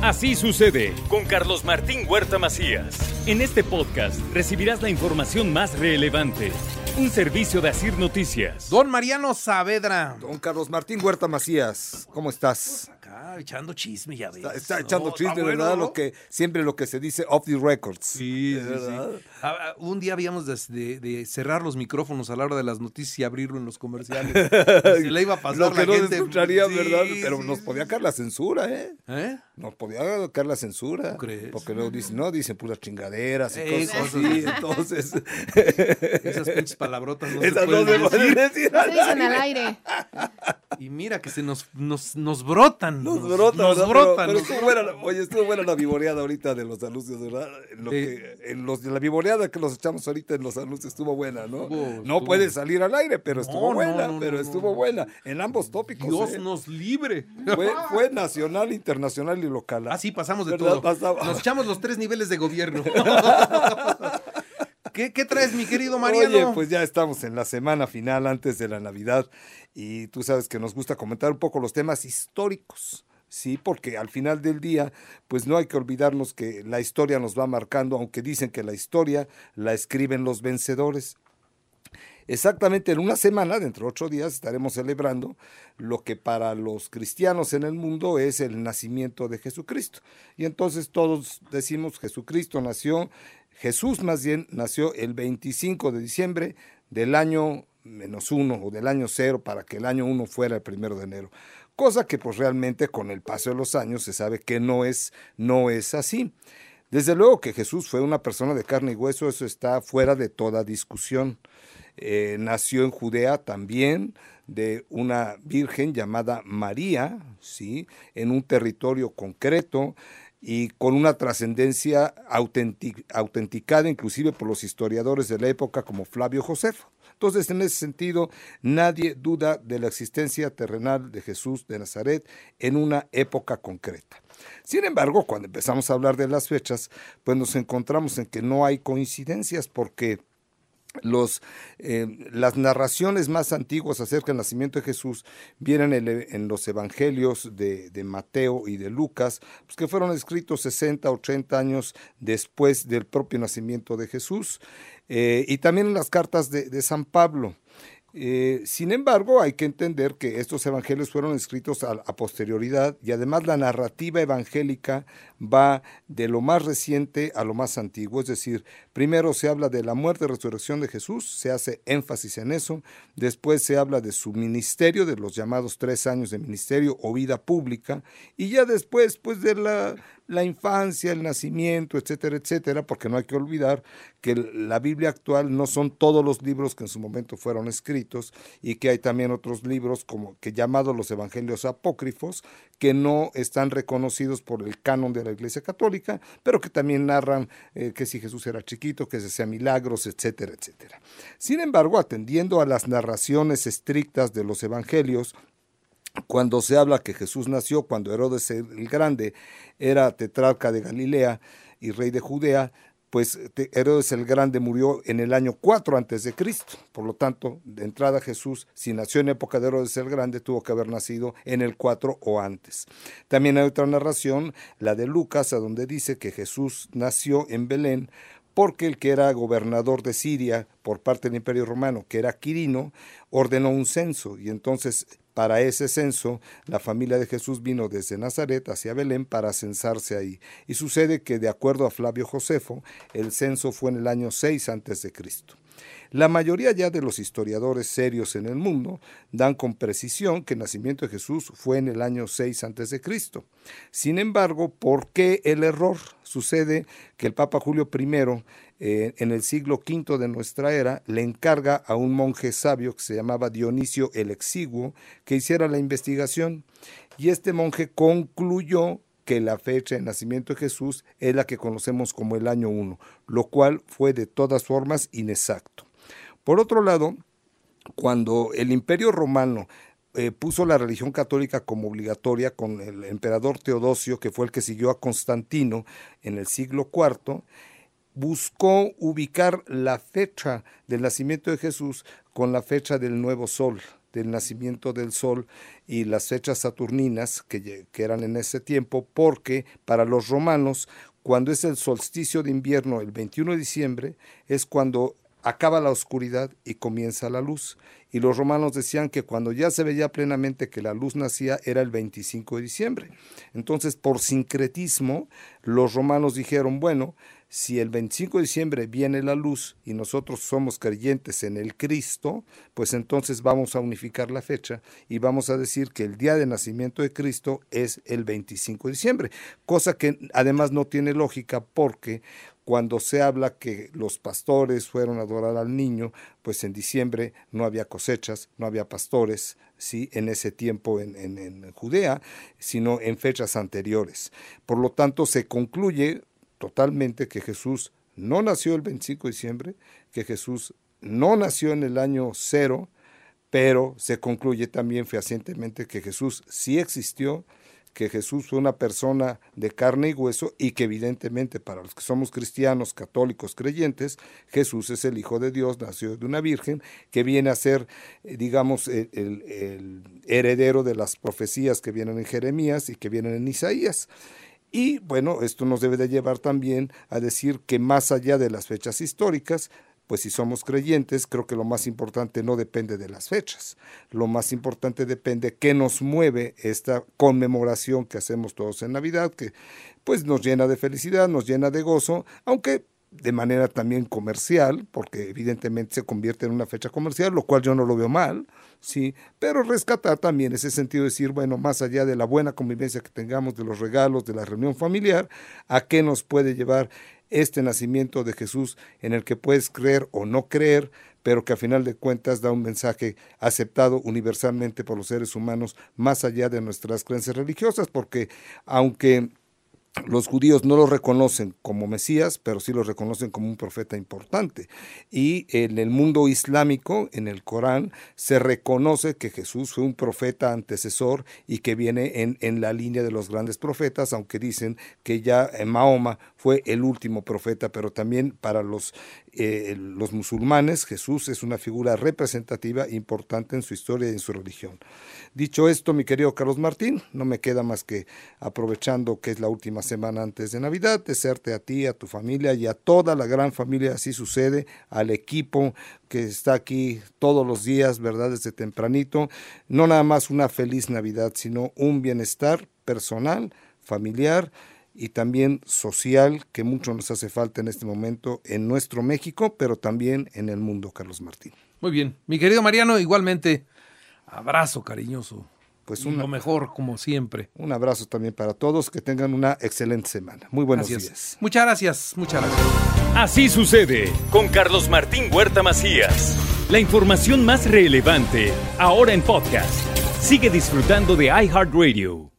Así sucede con Carlos Martín Huerta Macías. En este podcast recibirás la información más relevante. Un servicio de Asir Noticias. Don Mariano Saavedra. Don Carlos Martín Huerta Macías, ¿cómo estás? Acá echando chisme, ya ves. Está, está echando No, chisme, está bueno, ¿verdad? ¿no? Lo que, siempre lo que se dice off the records. Sí, sí, ¿verdad? sí. Ah, ah, un día habíamos de, de- de cerrar los micrófonos a la hora de las noticias y abrirlo en los comerciales. Y se le iba a pasar Lo que la no gente. escucharía, Sí, ¿verdad? Pero sí, nos podía caer la censura, ¿eh? ¿Eh? Nos podía caer la censura. ¿Tú crees? Porque luego dicen, no, dicen puras chingaderas y Eh, cosas así. Entonces, Esas pinches palabrotas no esas se no pueden pueden decir. decir. Se dicen al aire. Y mira que se nos, nos, nos brotan. Nos brota, Nos ¿verdad? brotan. Pero, pero nos estuvo buena, la- oye, estuvo buena la vivoreada ahorita de los anuncios, ¿verdad? En, lo que, en los, la vivoreada que los echamos ahorita en los anuncios estuvo buena, ¿no? Estuvo- no estuvo- puede salir al aire, pero estuvo no, buena, no, pero estuvo buena. En ambos tópicos. Dios ¿eh? nos libre. fue, fue nacional, internacional y local. Ah, sí, pasamos de ¿Verdad? todo. Pasaba. Nos echamos los tres niveles de gobierno. ¿Qué, qué traes, mi querido Mariano? Oye, pues ya estamos en la semana final antes de la Navidad y tú sabes que nos gusta comentar un poco los temas históricos. Sí, porque al final del día, pues no hay que olvidarnos que la historia nos va marcando, aunque dicen que la historia la escriben los vencedores. Exactamente en una semana, dentro de ocho días, estaremos celebrando lo que para los cristianos en el mundo es el nacimiento de Jesucristo. Y entonces todos decimos Jesucristo nació, Jesús más bien nació el 25 de diciembre del año menos uno o del año cero para que el año uno fuera el primero de enero. Cosa que pues realmente con el paso de los años se sabe que no es, no es así. Desde luego que Jesús fue una persona de carne y hueso, eso está fuera de toda discusión. Eh, nació en Judea también de una virgen llamada María, ¿sí? en un territorio concreto y con una trascendencia autentic- autenticada inclusive por los historiadores de la época como Flavio Josefo. Entonces, en ese sentido, nadie duda de la existencia terrenal de Jesús de Nazaret en una época concreta. Sin embargo, cuando empezamos a hablar de las fechas, pues nos encontramos en que no hay coincidencias porque los, eh, las narraciones más antiguas acerca del nacimiento de Jesús vienen en, los evangelios de, de Mateo y de Lucas, pues que fueron escritos 60, 80 años después del propio nacimiento de Jesús, eh, y también en las cartas de, de San Pablo. Eh, sin embargo, hay que entender que estos evangelios fueron escritos a, a posterioridad y además la narrativa evangélica va de lo más reciente a lo más antiguo. Es decir, primero se habla de la muerte y resurrección de Jesús, se hace énfasis en eso. Después se habla de su ministerio, de los llamados tres años de ministerio o vida pública. Y ya después, pues de la, la infancia, el nacimiento, etcétera, etcétera, porque no hay que olvidar que la Biblia actual no son todos los libros que en su momento fueron escritos y que hay también otros libros como que llamados los evangelios apócrifos que no están reconocidos por el canon de la Iglesia Católica, pero que también narran eh, que si Jesús era chiquito, que se hacía milagros, etcétera, etcétera. Sin embargo, atendiendo a las narraciones estrictas de los evangelios, cuando se habla que Jesús nació cuando Herodes el Grande era tetrarca de Galilea y rey de Judea, pues Herodes el Grande murió en el año 4 antes de Cristo. Por lo tanto, de entrada Jesús, si nació en época de Herodes el Grande, tuvo que haber nacido en el 4 o antes. También hay otra narración, la de Lucas, a donde dice que Jesús nació en Belén porque el que era gobernador de Siria por parte del Imperio Romano, que era Quirino, ordenó un censo y entonces para ese censo la familia de Jesús vino desde Nazaret hacia Belén para censarse ahí. Y sucede que de acuerdo a Flavio Josefo, el censo fue en el año 6 antes de Cristo. La mayoría ya de los historiadores serios en el mundo dan con precisión que el nacimiento de Jesús fue en el año 6 antes de Cristo. Sin embargo, ¿por qué el error? Sucede que el Papa Julio I, eh, en el siglo V de nuestra era, le encarga a un monje sabio que se llamaba Dionisio el Exiguo que hiciera la investigación. Y este monje concluyó que la fecha de nacimiento de Jesús es la que conocemos como el año 1, lo cual fue de todas formas inexacto. Por otro lado, cuando el imperio romano eh, puso la religión católica como obligatoria con el emperador Teodosio, que fue el que siguió a Constantino en el siglo IV, buscó ubicar la fecha del nacimiento de Jesús con la fecha del nuevo sol, del nacimiento del sol y las fechas saturninas que, que eran en ese tiempo, porque para los romanos, cuando es el solsticio de invierno, el 21 de diciembre, es cuando acaba la oscuridad y comienza la luz. Y los romanos decían que cuando ya se veía plenamente que la luz nacía era el 25 de diciembre. Entonces, por sincretismo, los romanos dijeron, bueno, si el 25 de diciembre viene la luz y nosotros somos creyentes en el Cristo, pues entonces vamos a unificar la fecha y vamos a decir que el día de nacimiento de Cristo es el 25 de diciembre, cosa que además no tiene lógica porque cuando se habla que los pastores fueron a adorar al niño, pues en diciembre no había cosechas, no había pastores, ¿sí? en ese tiempo en, en Judea, sino en fechas anteriores. Por lo tanto, se concluye totalmente que Jesús no nació el 25 de diciembre, que Jesús no nació en el año cero, pero se concluye también fehacientemente que Jesús sí existió, que Jesús fue una persona de carne y hueso y que evidentemente para los que somos cristianos, católicos, creyentes, Jesús es el Hijo de Dios, nació de una virgen, que viene a ser, eh, digamos, el, el heredero de las profecías que vienen en Jeremías y que vienen en Isaías. Y bueno, esto nos debe de llevar también a decir que más allá de las fechas históricas, pues si somos creyentes, creo que lo más importante no depende de las fechas. Lo más importante depende qué nos mueve esta conmemoración que hacemos todos en Navidad, que pues nos llena de felicidad, nos llena de gozo, aunque de manera también comercial, porque evidentemente se convierte en una fecha comercial, lo cual yo no lo veo mal, sí, pero rescatar también ese sentido de decir, bueno, más allá de la buena convivencia que tengamos, de los regalos, de la reunión familiar, ¿a qué nos puede llevar este nacimiento de Jesús en el que puedes creer o no creer, pero que a final de cuentas da un mensaje aceptado universalmente por los seres humanos más allá de nuestras creencias religiosas, porque aunque los judíos no lo reconocen como Mesías, pero sí lo reconocen como un profeta importante. Y en el mundo islámico, en el Corán, se reconoce que Jesús fue un profeta antecesor y que viene en, en la línea de los grandes profetas, aunque dicen que ya Mahoma fue el último profeta, pero también para los, eh, los musulmanes Jesús es una figura representativa importante en su historia y en su religión. Dicho esto, mi querido Carlos Martín, no me queda más que aprovechando que es la última semana antes de Navidad, desearte a ti, a tu familia y a toda la gran familia, así sucede, al equipo que está aquí todos los días, ¿verdad? Desde tempranito, no nada más una feliz Navidad, sino un bienestar personal, familiar y también social que mucho nos hace falta en este momento en nuestro México, pero también en el mundo, Carlos Martín. Muy bien. Mi querido Mariano, igualmente, abrazo cariñoso. Pues un, lo mejor, como siempre. Un abrazo también para todos, que tengan una excelente semana. Muy buenos días. Muchas gracias, muchas gracias. Así sucede con Carlos Martín Huerta Macías. La información más relevante, ahora en podcast. Sigue disfrutando de iHeartRadio.